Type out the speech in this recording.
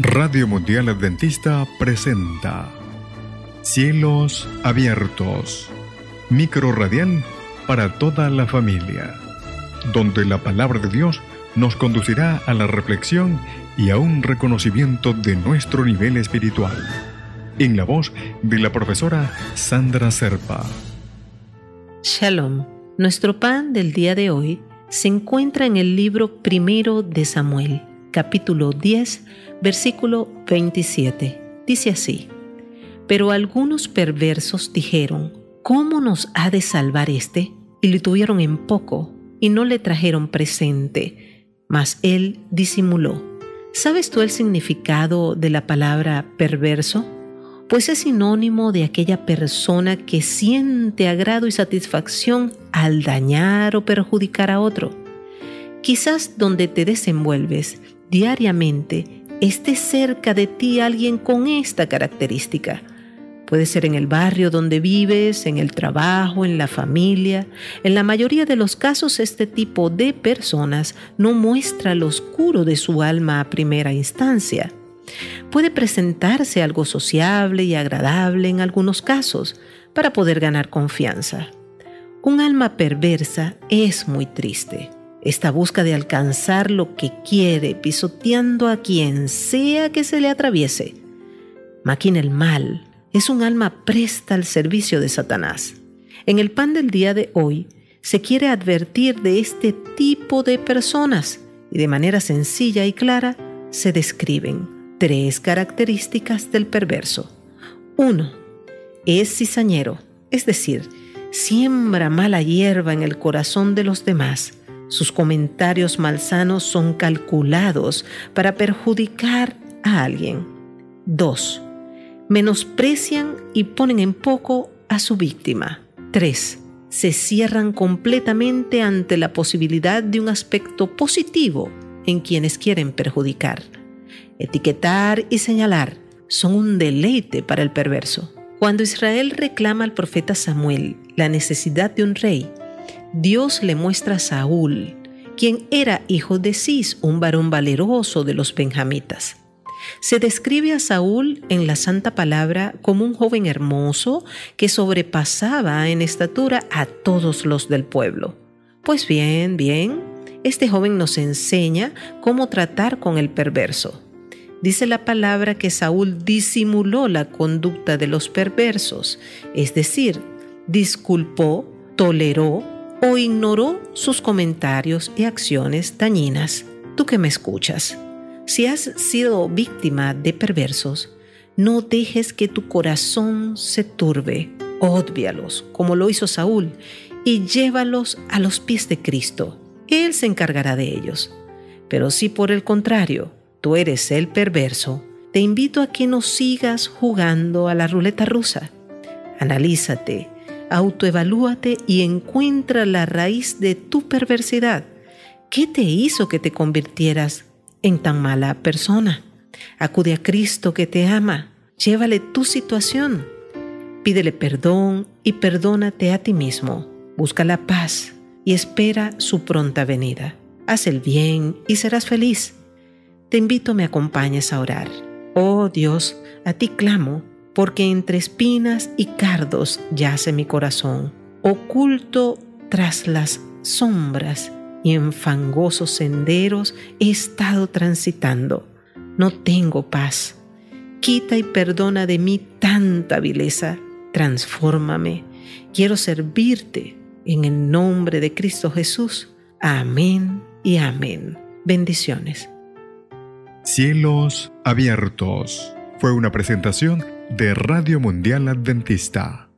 Radio Mundial Adventista presenta Cielos Abiertos, micro radial para toda la familia, donde la palabra de Dios nos conducirá a la reflexión y a un reconocimiento de nuestro nivel espiritual. En la voz de la profesora Sandra Serpa. Shalom. Nuestro pan del día de hoy se encuentra en el libro primero de Samuel, capítulo 10, versículo 27. Dice así, Pero algunos perversos dijeron, ¿cómo nos ha de salvar éste? Y le tuvieron en poco, y no le trajeron presente, mas él disimuló. ¿Sabes tú el significado de la palabra perverso? Pues es sinónimo de aquella persona que siente agrado y satisfacción al dañar o perjudicar a otro. Quizás donde te desenvuelves diariamente esté cerca de ti alguien con esta característica. Puede ser en el barrio donde vives, en el trabajo, en la familia. En la mayoría de los casos este tipo de personas no muestra lo oscuro de su alma a primera instancia. Puede presentarse algo sociable y agradable en algunos casos para poder ganar confianza. Un alma perversa es muy triste. Esta busca de alcanzar lo que quiere, pisoteando a quien sea que se le atraviese. Maquina el mal, es un alma presta al servicio de Satanás. En el pan del día de hoy se quiere advertir de este tipo de personas y de manera sencilla y clara se describen tres características del perverso. Uno, es cizañero, es decir, siembra mala hierba en el corazón de los demás sus comentarios malsanos son calculados para perjudicar a alguien. 2. Menosprecian y ponen en poco a su víctima. 3. Se cierran completamente ante la posibilidad de un aspecto positivo en quienes quieren perjudicar. Etiquetar y señalar son un deleite para el perverso. Cuando Israel reclama al profeta Samuel la necesidad de un rey, Dios le muestra a Saúl, quien era hijo de Cis, un varón valeroso de los benjamitas. Se describe a Saúl en la Santa Palabra como un joven hermoso que sobrepasaba en estatura a todos los del pueblo. Pues bien, bien, este joven nos enseña cómo tratar con el perverso. Dice la palabra que Saúl disimuló la conducta de los perversos, es decir, disculpó, toleró o ignoró sus comentarios y acciones dañinas. Tú que me escuchas, si has sido víctima de perversos, no dejes que tu corazón se turbe. Ódvialos, como lo hizo Saúl, y llévalos a los pies de Cristo. Él se encargará de ellos. Pero si por el contrario tú eres el perverso, te invito a que no sigas jugando a la ruleta rusa. Analízate autoevalúate y encuentra la raíz de tu perversidad. ¿Qué te hizo que te convirtieras en tan mala persona? Acude a Cristo que te ama. Llévale tu situación. Pídele perdón y perdónate a ti mismo. Busca la paz y espera su pronta venida. Haz el bien y serás feliz. Te invito a me acompañes a orar. Oh Dios, a ti clamo porque entre espinas y cardos yace mi corazón, oculto tras las sombras y en fangosos senderos he estado transitando. No tengo paz. Quita y perdona de mí tanta vileza. Transfórmame. Quiero servirte en el nombre de Cristo Jesús. Amén y amén. Bendiciones. Cielos abiertos. Fue una presentación de Radio Mundial Adventista